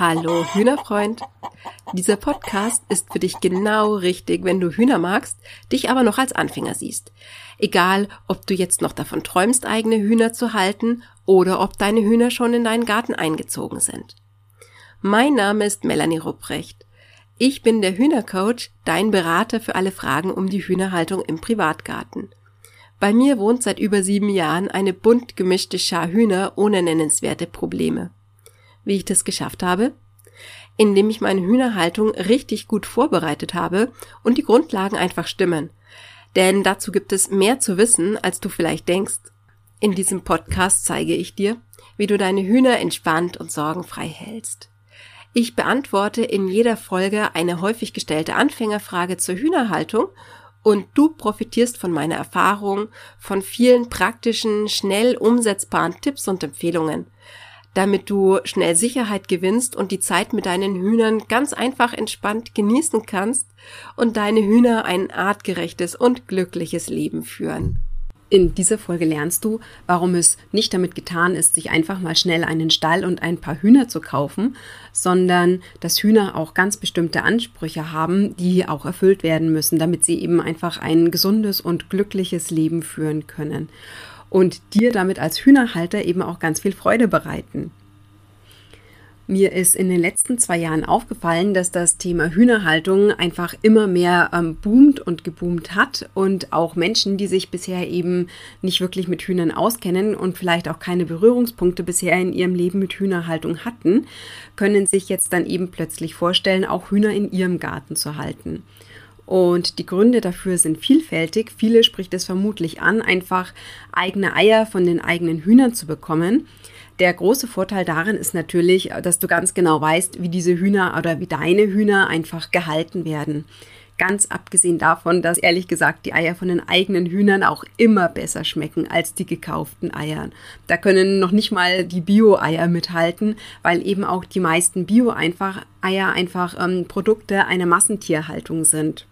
Hallo Hühnerfreund. Dieser Podcast ist für dich genau richtig, wenn du Hühner magst, dich aber noch als Anfänger siehst. Egal, ob du jetzt noch davon träumst, eigene Hühner zu halten oder ob deine Hühner schon in deinen Garten eingezogen sind. Mein Name ist Melanie Rupprecht. Ich bin der Hühnercoach, dein Berater für alle Fragen um die Hühnerhaltung im Privatgarten. Bei mir wohnt seit über sieben Jahren eine bunt gemischte Schar Hühner ohne nennenswerte Probleme. Wie ich das geschafft habe? Indem ich meine Hühnerhaltung richtig gut vorbereitet habe und die Grundlagen einfach stimmen. Denn dazu gibt es mehr zu wissen, als du vielleicht denkst. In diesem Podcast zeige ich dir, wie du deine Hühner entspannt und sorgenfrei hältst. Ich beantworte in jeder Folge eine häufig gestellte Anfängerfrage zur Hühnerhaltung und du profitierst von meiner Erfahrung, von vielen praktischen, schnell umsetzbaren Tipps und Empfehlungen damit du schnell Sicherheit gewinnst und die Zeit mit deinen Hühnern ganz einfach entspannt genießen kannst und deine Hühner ein artgerechtes und glückliches Leben führen. In dieser Folge lernst du, warum es nicht damit getan ist, sich einfach mal schnell einen Stall und ein paar Hühner zu kaufen, sondern dass Hühner auch ganz bestimmte Ansprüche haben, die auch erfüllt werden müssen, damit sie eben einfach ein gesundes und glückliches Leben führen können und dir damit als Hühnerhalter eben auch ganz viel Freude bereiten. Mir ist in den letzten zwei Jahren aufgefallen, dass das Thema Hühnerhaltung einfach immer mehr ähm, boomt und geboomt hat und auch Menschen, die sich bisher eben nicht wirklich mit Hühnern auskennen und vielleicht auch keine Berührungspunkte bisher in ihrem Leben mit Hühnerhaltung hatten, können sich jetzt dann eben plötzlich vorstellen, auch Hühner in ihrem Garten zu halten. Und die Gründe dafür sind vielfältig. Viele spricht es vermutlich an, einfach eigene Eier von den eigenen Hühnern zu bekommen. Der große Vorteil darin ist natürlich, dass du ganz genau weißt, wie diese Hühner oder wie deine Hühner einfach gehalten werden. Ganz abgesehen davon, dass ehrlich gesagt die Eier von den eigenen Hühnern auch immer besser schmecken als die gekauften Eier. Da können noch nicht mal die Bio-Eier mithalten, weil eben auch die meisten Bio-Eier einfach ähm, Produkte einer Massentierhaltung sind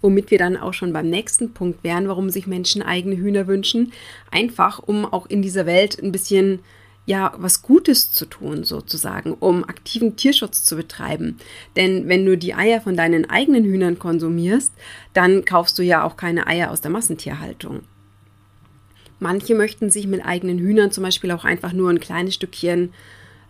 womit wir dann auch schon beim nächsten Punkt wären, warum sich Menschen eigene Hühner wünschen. Einfach, um auch in dieser Welt ein bisschen ja, was Gutes zu tun, sozusagen, um aktiven Tierschutz zu betreiben. Denn wenn du die Eier von deinen eigenen Hühnern konsumierst, dann kaufst du ja auch keine Eier aus der Massentierhaltung. Manche möchten sich mit eigenen Hühnern zum Beispiel auch einfach nur ein kleines Stückchen,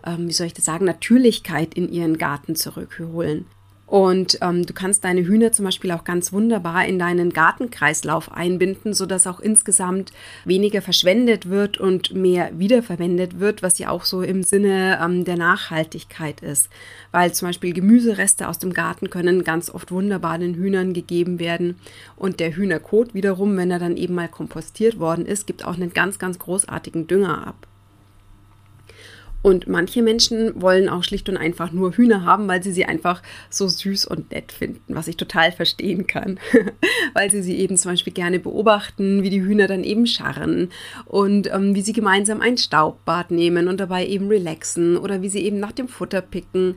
ähm, wie soll ich das sagen, Natürlichkeit in ihren Garten zurückholen. Und ähm, du kannst deine Hühner zum Beispiel auch ganz wunderbar in deinen Gartenkreislauf einbinden, sodass auch insgesamt weniger verschwendet wird und mehr wiederverwendet wird, was ja auch so im Sinne ähm, der Nachhaltigkeit ist. Weil zum Beispiel Gemüsereste aus dem Garten können ganz oft wunderbar den Hühnern gegeben werden. Und der Hühnerkot wiederum, wenn er dann eben mal kompostiert worden ist, gibt auch einen ganz, ganz großartigen Dünger ab. Und manche Menschen wollen auch schlicht und einfach nur Hühner haben, weil sie sie einfach so süß und nett finden, was ich total verstehen kann. weil sie sie eben zum Beispiel gerne beobachten, wie die Hühner dann eben scharren und ähm, wie sie gemeinsam ein Staubbad nehmen und dabei eben relaxen oder wie sie eben nach dem Futter picken.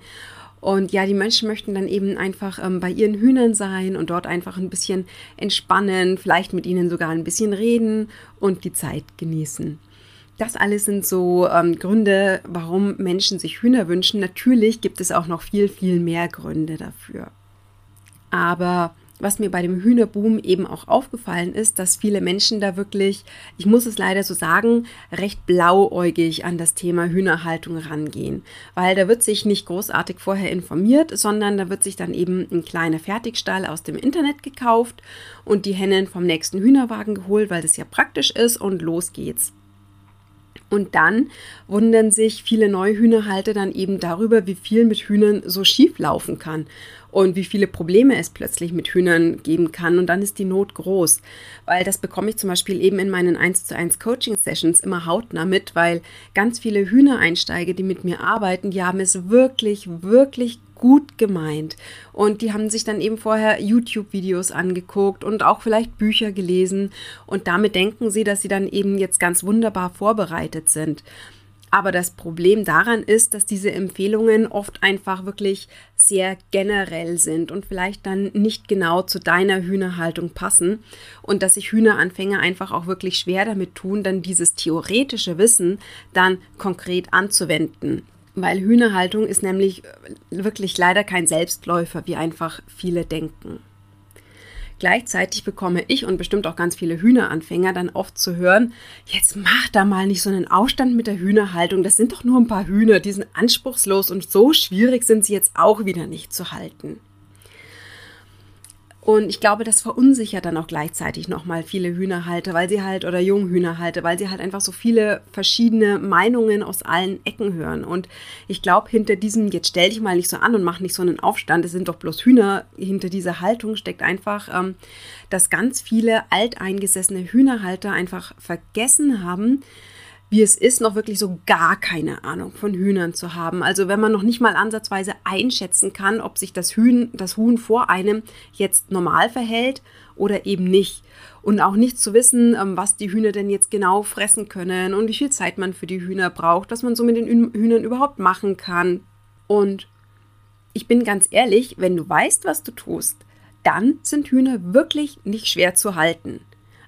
Und ja, die Menschen möchten dann eben einfach ähm, bei ihren Hühnern sein und dort einfach ein bisschen entspannen, vielleicht mit ihnen sogar ein bisschen reden und die Zeit genießen. Das alles sind so ähm, Gründe, warum Menschen sich Hühner wünschen. Natürlich gibt es auch noch viel, viel mehr Gründe dafür. Aber was mir bei dem Hühnerboom eben auch aufgefallen ist, dass viele Menschen da wirklich, ich muss es leider so sagen, recht blauäugig an das Thema Hühnerhaltung rangehen. Weil da wird sich nicht großartig vorher informiert, sondern da wird sich dann eben ein kleiner Fertigstall aus dem Internet gekauft und die Hennen vom nächsten Hühnerwagen geholt, weil das ja praktisch ist und los geht's. Und dann wundern sich viele Neuhühnerhalter dann eben darüber, wie viel mit Hühnern so schief laufen kann und wie viele Probleme es plötzlich mit Hühnern geben kann. Und dann ist die Not groß, weil das bekomme ich zum Beispiel eben in meinen 1 zu 1 Coaching Sessions immer hautnah mit, weil ganz viele Hühnereinsteiger, die mit mir arbeiten, die haben es wirklich, wirklich gut gemeint. Und die haben sich dann eben vorher YouTube-Videos angeguckt und auch vielleicht Bücher gelesen. Und damit denken sie, dass sie dann eben jetzt ganz wunderbar vorbereitet sind. Aber das Problem daran ist, dass diese Empfehlungen oft einfach wirklich sehr generell sind und vielleicht dann nicht genau zu deiner Hühnerhaltung passen und dass sich Hühneranfänger einfach auch wirklich schwer damit tun, dann dieses theoretische Wissen dann konkret anzuwenden. Weil Hühnerhaltung ist nämlich wirklich leider kein Selbstläufer, wie einfach viele denken. Gleichzeitig bekomme ich und bestimmt auch ganz viele Hühneranfänger dann oft zu hören, jetzt mach da mal nicht so einen Aufstand mit der Hühnerhaltung, das sind doch nur ein paar Hühner, die sind anspruchslos und so schwierig sind sie jetzt auch wieder nicht zu halten. Und ich glaube, das verunsichert dann auch gleichzeitig nochmal viele Hühnerhalter, weil sie halt, oder Junghühnerhalter, weil sie halt einfach so viele verschiedene Meinungen aus allen Ecken hören. Und ich glaube, hinter diesem, jetzt stell dich mal nicht so an und mach nicht so einen Aufstand, es sind doch bloß Hühner, hinter dieser Haltung steckt einfach, ähm, dass ganz viele alteingesessene Hühnerhalter einfach vergessen haben, wie es ist, noch wirklich so gar keine Ahnung von Hühnern zu haben. Also wenn man noch nicht mal ansatzweise einschätzen kann, ob sich das Huhn, das Huhn vor einem jetzt normal verhält oder eben nicht. Und auch nicht zu wissen, ähm, was die Hühner denn jetzt genau fressen können und wie viel Zeit man für die Hühner braucht, was man so mit den Hühnern überhaupt machen kann. Und ich bin ganz ehrlich, wenn du weißt, was du tust, dann sind Hühner wirklich nicht schwer zu halten.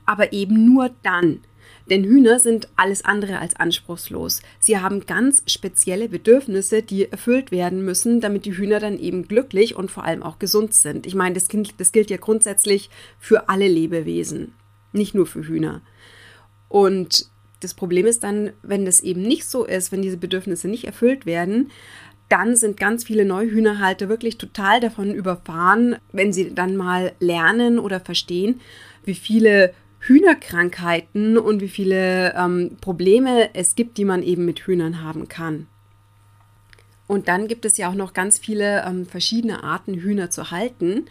Aber eben nur dann, denn Hühner sind alles andere als anspruchslos. Sie haben ganz spezielle Bedürfnisse, die erfüllt werden müssen, damit die Hühner dann eben glücklich und vor allem auch gesund sind. Ich meine, das, das gilt ja grundsätzlich für alle Lebewesen, nicht nur für Hühner. Und das Problem ist dann, wenn das eben nicht so ist, wenn diese Bedürfnisse nicht erfüllt werden, dann sind ganz viele Neuhühnerhalter wirklich total davon überfahren, wenn sie dann mal lernen oder verstehen, wie viele Hühnerkrankheiten und wie viele ähm, Probleme es gibt, die man eben mit Hühnern haben kann. Und dann gibt es ja auch noch ganz viele ähm, verschiedene Arten, Hühner zu halten.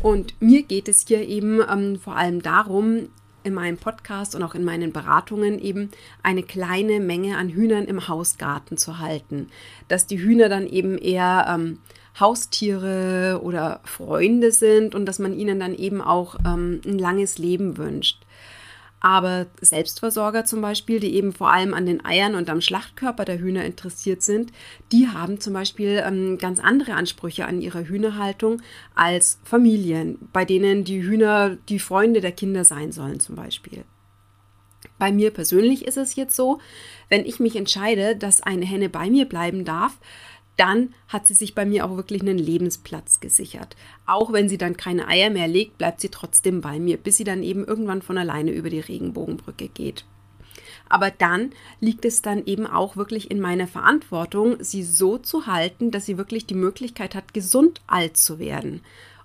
Und mir geht es hier eben ähm, vor allem darum, in meinem Podcast und auch in meinen Beratungen eben eine kleine Menge an Hühnern im Hausgarten zu halten. Dass die Hühner dann eben eher ähm, Haustiere oder Freunde sind und dass man ihnen dann eben auch ähm, ein langes Leben wünscht. Aber Selbstversorger zum Beispiel, die eben vor allem an den Eiern und am Schlachtkörper der Hühner interessiert sind, die haben zum Beispiel ähm, ganz andere Ansprüche an ihre Hühnerhaltung als Familien, bei denen die Hühner die Freunde der Kinder sein sollen zum Beispiel. Bei mir persönlich ist es jetzt so, wenn ich mich entscheide, dass eine Henne bei mir bleiben darf, dann hat sie sich bei mir auch wirklich einen Lebensplatz gesichert. Auch wenn sie dann keine Eier mehr legt, bleibt sie trotzdem bei mir, bis sie dann eben irgendwann von alleine über die Regenbogenbrücke geht. Aber dann liegt es dann eben auch wirklich in meiner Verantwortung, sie so zu halten, dass sie wirklich die Möglichkeit hat, gesund alt zu werden.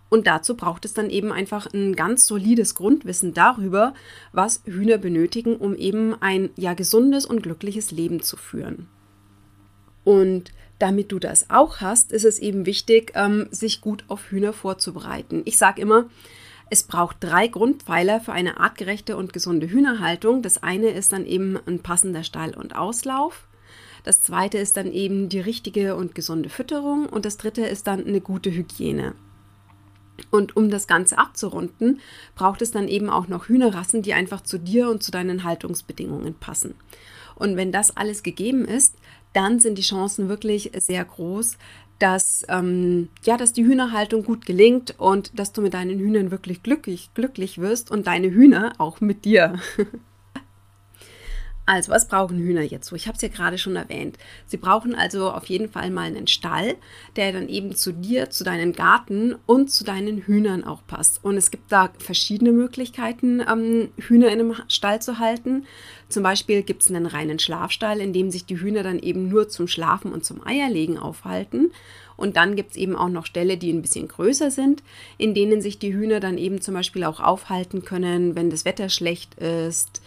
Und dazu braucht es dann eben einfach ein ganz solides Grundwissen darüber, was Hühner benötigen, um eben ein ja gesundes und glückliches Leben zu führen. Und damit du das auch hast, ist es eben wichtig, ähm, sich gut auf Hühner vorzubereiten. Ich sage immer, es braucht drei Grundpfeiler für eine artgerechte und gesunde Hühnerhaltung. Das eine ist dann eben ein passender Stall und Auslauf. Das zweite ist dann eben die richtige und gesunde Fütterung. Und das dritte ist dann eine gute Hygiene. Und um das Ganze abzurunden, braucht es dann eben auch noch Hühnerrassen, die einfach zu dir und zu deinen Haltungsbedingungen passen. Und wenn das alles gegeben ist, dann sind die Chancen wirklich sehr groß, dass, ähm, ja, dass die Hühnerhaltung gut gelingt und dass du mit deinen Hühnern wirklich glücklich, glücklich wirst und deine Hühner auch mit dir. Also, was brauchen Hühner jetzt so? Ich habe es ja gerade schon erwähnt. Sie brauchen also auf jeden Fall mal einen Stall, der dann eben zu dir, zu deinem Garten und zu deinen Hühnern auch passt. Und es gibt da verschiedene Möglichkeiten, ähm, Hühner in einem Stall zu halten. Zum Beispiel gibt es einen reinen Schlafstall, in dem sich die Hühner dann eben nur zum Schlafen und zum Eierlegen aufhalten. Und dann gibt es eben auch noch Ställe, die ein bisschen größer sind, in denen sich die Hühner dann eben zum Beispiel auch aufhalten können, wenn das Wetter schlecht ist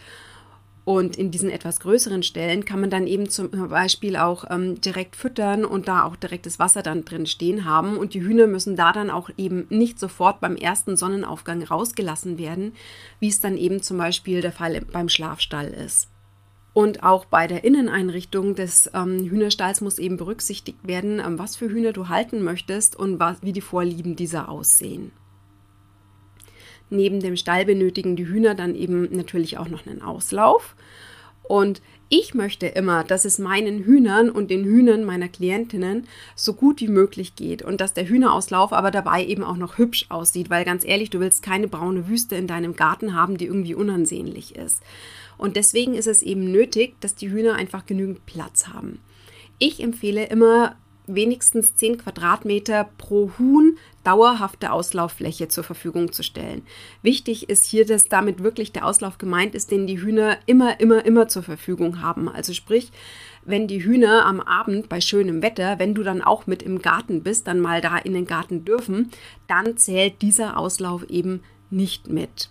und in diesen etwas größeren Stellen kann man dann eben zum Beispiel auch ähm, direkt füttern und da auch direktes Wasser dann drin stehen haben. Und die Hühner müssen da dann auch eben nicht sofort beim ersten Sonnenaufgang rausgelassen werden, wie es dann eben zum Beispiel der Fall beim Schlafstall ist. Und auch bei der Inneneinrichtung des ähm, Hühnerstalls muss eben berücksichtigt werden, ähm, was für Hühner du halten möchtest und was, wie die Vorlieben dieser aussehen. Neben dem Stall benötigen die Hühner dann eben natürlich auch noch einen Auslauf. Und ich möchte immer, dass es meinen Hühnern und den Hühnern meiner Klientinnen so gut wie möglich geht und dass der Hühnerauslauf aber dabei eben auch noch hübsch aussieht, weil ganz ehrlich, du willst keine braune Wüste in deinem Garten haben, die irgendwie unansehnlich ist. Und deswegen ist es eben nötig, dass die Hühner einfach genügend Platz haben. Ich empfehle immer wenigstens 10 Quadratmeter pro Huhn dauerhafte Auslauffläche zur Verfügung zu stellen. Wichtig ist hier, dass damit wirklich der Auslauf gemeint ist, den die Hühner immer, immer, immer zur Verfügung haben. Also sprich, wenn die Hühner am Abend bei schönem Wetter, wenn du dann auch mit im Garten bist, dann mal da in den Garten dürfen, dann zählt dieser Auslauf eben nicht mit.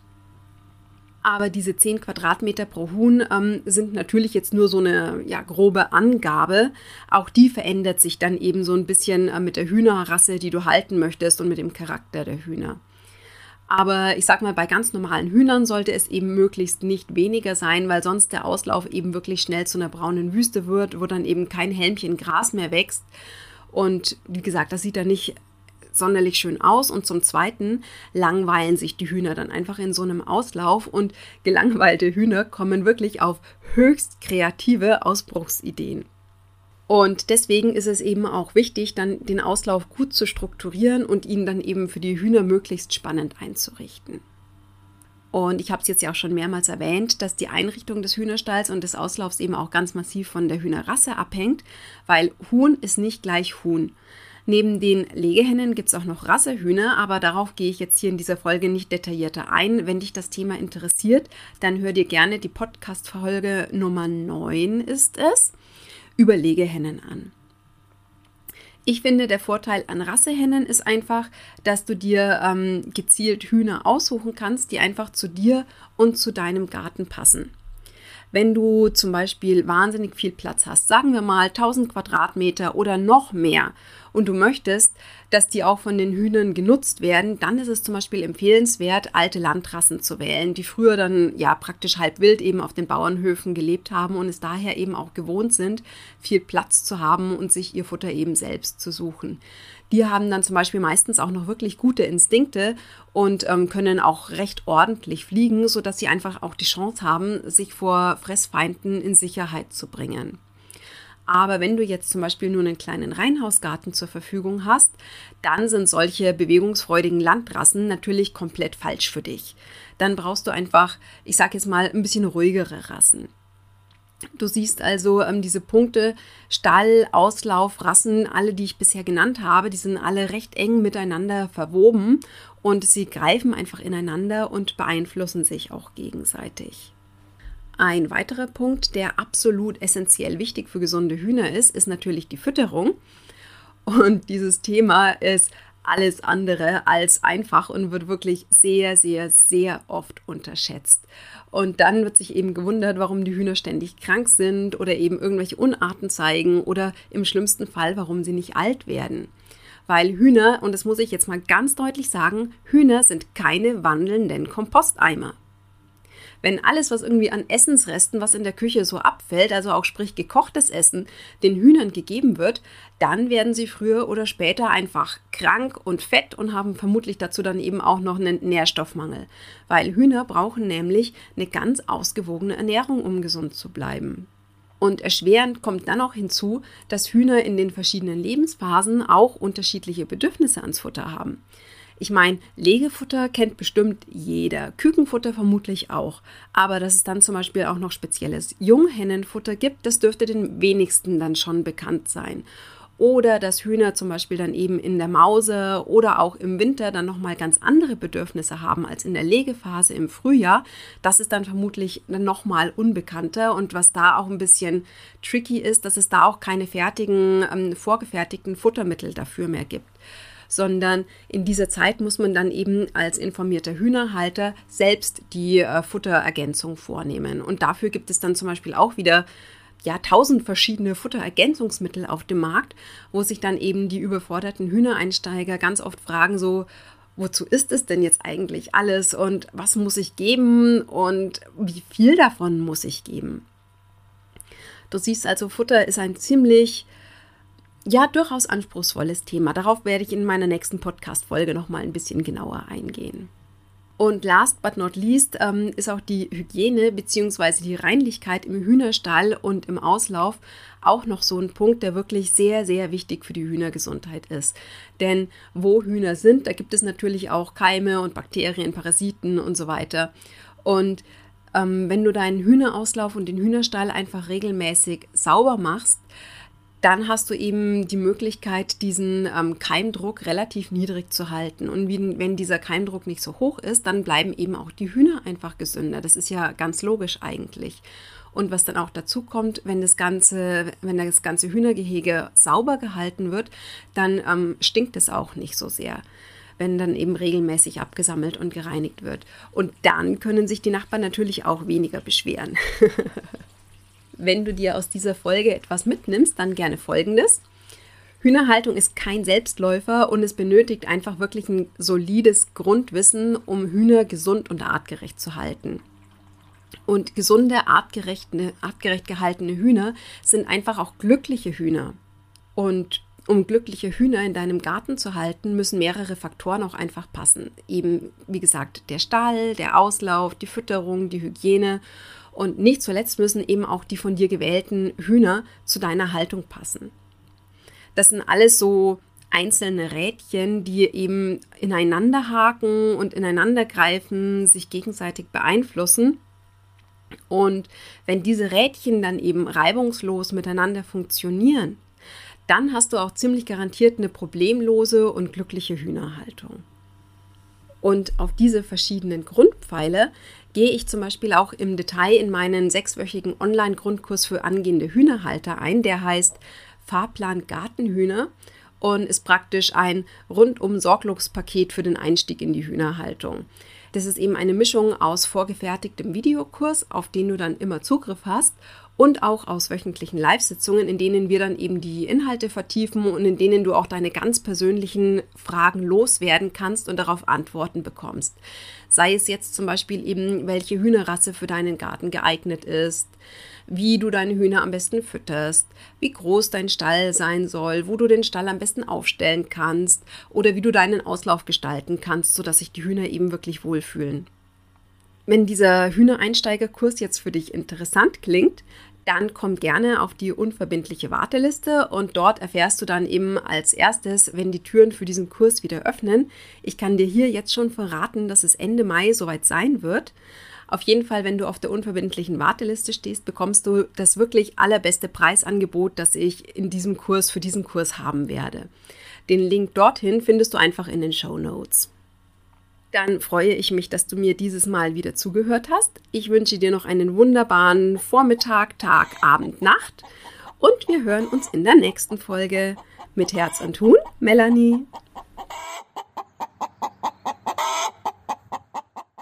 Aber diese 10 Quadratmeter pro Huhn ähm, sind natürlich jetzt nur so eine ja, grobe Angabe. Auch die verändert sich dann eben so ein bisschen äh, mit der Hühnerrasse, die du halten möchtest und mit dem Charakter der Hühner. Aber ich sag mal, bei ganz normalen Hühnern sollte es eben möglichst nicht weniger sein, weil sonst der Auslauf eben wirklich schnell zu einer braunen Wüste wird, wo dann eben kein Helmchen Gras mehr wächst. Und wie gesagt, das sieht dann nicht sonderlich schön aus und zum Zweiten langweilen sich die Hühner dann einfach in so einem Auslauf und gelangweilte Hühner kommen wirklich auf höchst kreative Ausbruchsideen. Und deswegen ist es eben auch wichtig, dann den Auslauf gut zu strukturieren und ihn dann eben für die Hühner möglichst spannend einzurichten. Und ich habe es jetzt ja auch schon mehrmals erwähnt, dass die Einrichtung des Hühnerstalls und des Auslaufs eben auch ganz massiv von der Hühnerrasse abhängt, weil Huhn ist nicht gleich Huhn. Neben den Legehennen gibt es auch noch Rassehühner, aber darauf gehe ich jetzt hier in dieser Folge nicht detaillierter ein. Wenn dich das Thema interessiert, dann hör dir gerne die Podcast-Folge Nummer 9 ist es, über Legehennen an. Ich finde, der Vorteil an Rassehennen ist einfach, dass du dir ähm, gezielt Hühner aussuchen kannst, die einfach zu dir und zu deinem Garten passen. Wenn du zum Beispiel wahnsinnig viel Platz hast, sagen wir mal 1000 Quadratmeter oder noch mehr, und du möchtest, dass die auch von den Hühnern genutzt werden, dann ist es zum Beispiel empfehlenswert, alte Landrassen zu wählen, die früher dann ja praktisch halb wild eben auf den Bauernhöfen gelebt haben und es daher eben auch gewohnt sind, viel Platz zu haben und sich ihr Futter eben selbst zu suchen. Die haben dann zum Beispiel meistens auch noch wirklich gute Instinkte und ähm, können auch recht ordentlich fliegen, sodass sie einfach auch die Chance haben, sich vor Fressfeinden in Sicherheit zu bringen. Aber wenn du jetzt zum Beispiel nur einen kleinen Reihenhausgarten zur Verfügung hast, dann sind solche bewegungsfreudigen Landrassen natürlich komplett falsch für dich. Dann brauchst du einfach, ich sage jetzt mal, ein bisschen ruhigere Rassen. Du siehst also ähm, diese Punkte Stall, Auslauf, Rassen, alle, die ich bisher genannt habe, die sind alle recht eng miteinander verwoben und sie greifen einfach ineinander und beeinflussen sich auch gegenseitig. Ein weiterer Punkt, der absolut essentiell wichtig für gesunde Hühner ist, ist natürlich die Fütterung. Und dieses Thema ist alles andere als einfach und wird wirklich sehr, sehr, sehr oft unterschätzt. Und dann wird sich eben gewundert, warum die Hühner ständig krank sind oder eben irgendwelche Unarten zeigen oder im schlimmsten Fall, warum sie nicht alt werden. Weil Hühner, und das muss ich jetzt mal ganz deutlich sagen, Hühner sind keine wandelnden Komposteimer wenn alles, was irgendwie an Essensresten, was in der Küche so abfällt, also auch sprich gekochtes Essen, den Hühnern gegeben wird, dann werden sie früher oder später einfach krank und fett und haben vermutlich dazu dann eben auch noch einen Nährstoffmangel. Weil Hühner brauchen nämlich eine ganz ausgewogene Ernährung, um gesund zu bleiben. Und erschwerend kommt dann auch hinzu, dass Hühner in den verschiedenen Lebensphasen auch unterschiedliche Bedürfnisse ans Futter haben. Ich meine, Legefutter kennt bestimmt jeder, Kükenfutter vermutlich auch. Aber dass es dann zum Beispiel auch noch spezielles Junghennenfutter gibt, das dürfte den wenigsten dann schon bekannt sein. Oder dass Hühner zum Beispiel dann eben in der Mause oder auch im Winter dann nochmal ganz andere Bedürfnisse haben als in der Legephase im Frühjahr. Das ist dann vermutlich nochmal unbekannter. Und was da auch ein bisschen tricky ist, dass es da auch keine fertigen, ähm, vorgefertigten Futtermittel dafür mehr gibt sondern in dieser Zeit muss man dann eben als informierter Hühnerhalter selbst die äh, Futterergänzung vornehmen. Und dafür gibt es dann zum Beispiel auch wieder ja, tausend verschiedene Futterergänzungsmittel auf dem Markt, wo sich dann eben die überforderten Hühnereinsteiger ganz oft fragen, so, wozu ist es denn jetzt eigentlich alles und was muss ich geben und wie viel davon muss ich geben? Du siehst also, Futter ist ein ziemlich ja, durchaus anspruchsvolles Thema. Darauf werde ich in meiner nächsten Podcast-Folge nochmal ein bisschen genauer eingehen. Und last but not least ähm, ist auch die Hygiene bzw. die Reinlichkeit im Hühnerstall und im Auslauf auch noch so ein Punkt, der wirklich sehr, sehr wichtig für die Hühnergesundheit ist. Denn wo Hühner sind, da gibt es natürlich auch Keime und Bakterien, Parasiten und so weiter. Und ähm, wenn du deinen Hühnerauslauf und den Hühnerstall einfach regelmäßig sauber machst, dann hast du eben die Möglichkeit, diesen ähm, Keimdruck relativ niedrig zu halten. Und wie, wenn dieser Keimdruck nicht so hoch ist, dann bleiben eben auch die Hühner einfach gesünder. Das ist ja ganz logisch eigentlich. Und was dann auch dazu kommt, wenn das ganze, wenn das ganze Hühnergehege sauber gehalten wird, dann ähm, stinkt es auch nicht so sehr wenn dann eben regelmäßig abgesammelt und gereinigt wird. Und dann können sich die Nachbarn natürlich auch weniger beschweren. wenn du dir aus dieser Folge etwas mitnimmst, dann gerne folgendes. Hühnerhaltung ist kein Selbstläufer und es benötigt einfach wirklich ein solides Grundwissen, um Hühner gesund und artgerecht zu halten. Und gesunde, artgerecht, artgerecht gehaltene Hühner sind einfach auch glückliche Hühner. Und um glückliche Hühner in deinem Garten zu halten, müssen mehrere Faktoren auch einfach passen. Eben, wie gesagt, der Stall, der Auslauf, die Fütterung, die Hygiene und nicht zuletzt müssen eben auch die von dir gewählten Hühner zu deiner Haltung passen. Das sind alles so einzelne Rädchen, die eben ineinander haken und ineinander greifen, sich gegenseitig beeinflussen. Und wenn diese Rädchen dann eben reibungslos miteinander funktionieren, dann hast du auch ziemlich garantiert eine problemlose und glückliche Hühnerhaltung. Und auf diese verschiedenen Grundpfeile gehe ich zum Beispiel auch im Detail in meinen sechswöchigen Online-Grundkurs für angehende Hühnerhalter ein. Der heißt Fahrplan Gartenhühner und ist praktisch ein rundum Sorglospaket für den Einstieg in die Hühnerhaltung. Das ist eben eine Mischung aus vorgefertigtem Videokurs, auf den du dann immer Zugriff hast und auch aus wöchentlichen Live-Sitzungen, in denen wir dann eben die Inhalte vertiefen und in denen du auch deine ganz persönlichen Fragen loswerden kannst und darauf Antworten bekommst. Sei es jetzt zum Beispiel eben, welche Hühnerrasse für deinen Garten geeignet ist, wie du deine Hühner am besten fütterst, wie groß dein Stall sein soll, wo du den Stall am besten aufstellen kannst oder wie du deinen Auslauf gestalten kannst, sodass sich die Hühner eben wirklich wohlfühlen. Wenn dieser Hühnereinsteigerkurs jetzt für dich interessant klingt, dann komm gerne auf die unverbindliche Warteliste und dort erfährst du dann eben als erstes, wenn die Türen für diesen Kurs wieder öffnen. Ich kann dir hier jetzt schon verraten, dass es Ende Mai soweit sein wird. Auf jeden Fall, wenn du auf der unverbindlichen Warteliste stehst, bekommst du das wirklich allerbeste Preisangebot, das ich in diesem Kurs für diesen Kurs haben werde. Den Link dorthin findest du einfach in den Show Notes. Dann freue ich mich, dass du mir dieses Mal wieder zugehört hast. Ich wünsche dir noch einen wunderbaren Vormittag, Tag, Abend, Nacht und wir hören uns in der nächsten Folge. Mit Herz und Huhn, Melanie.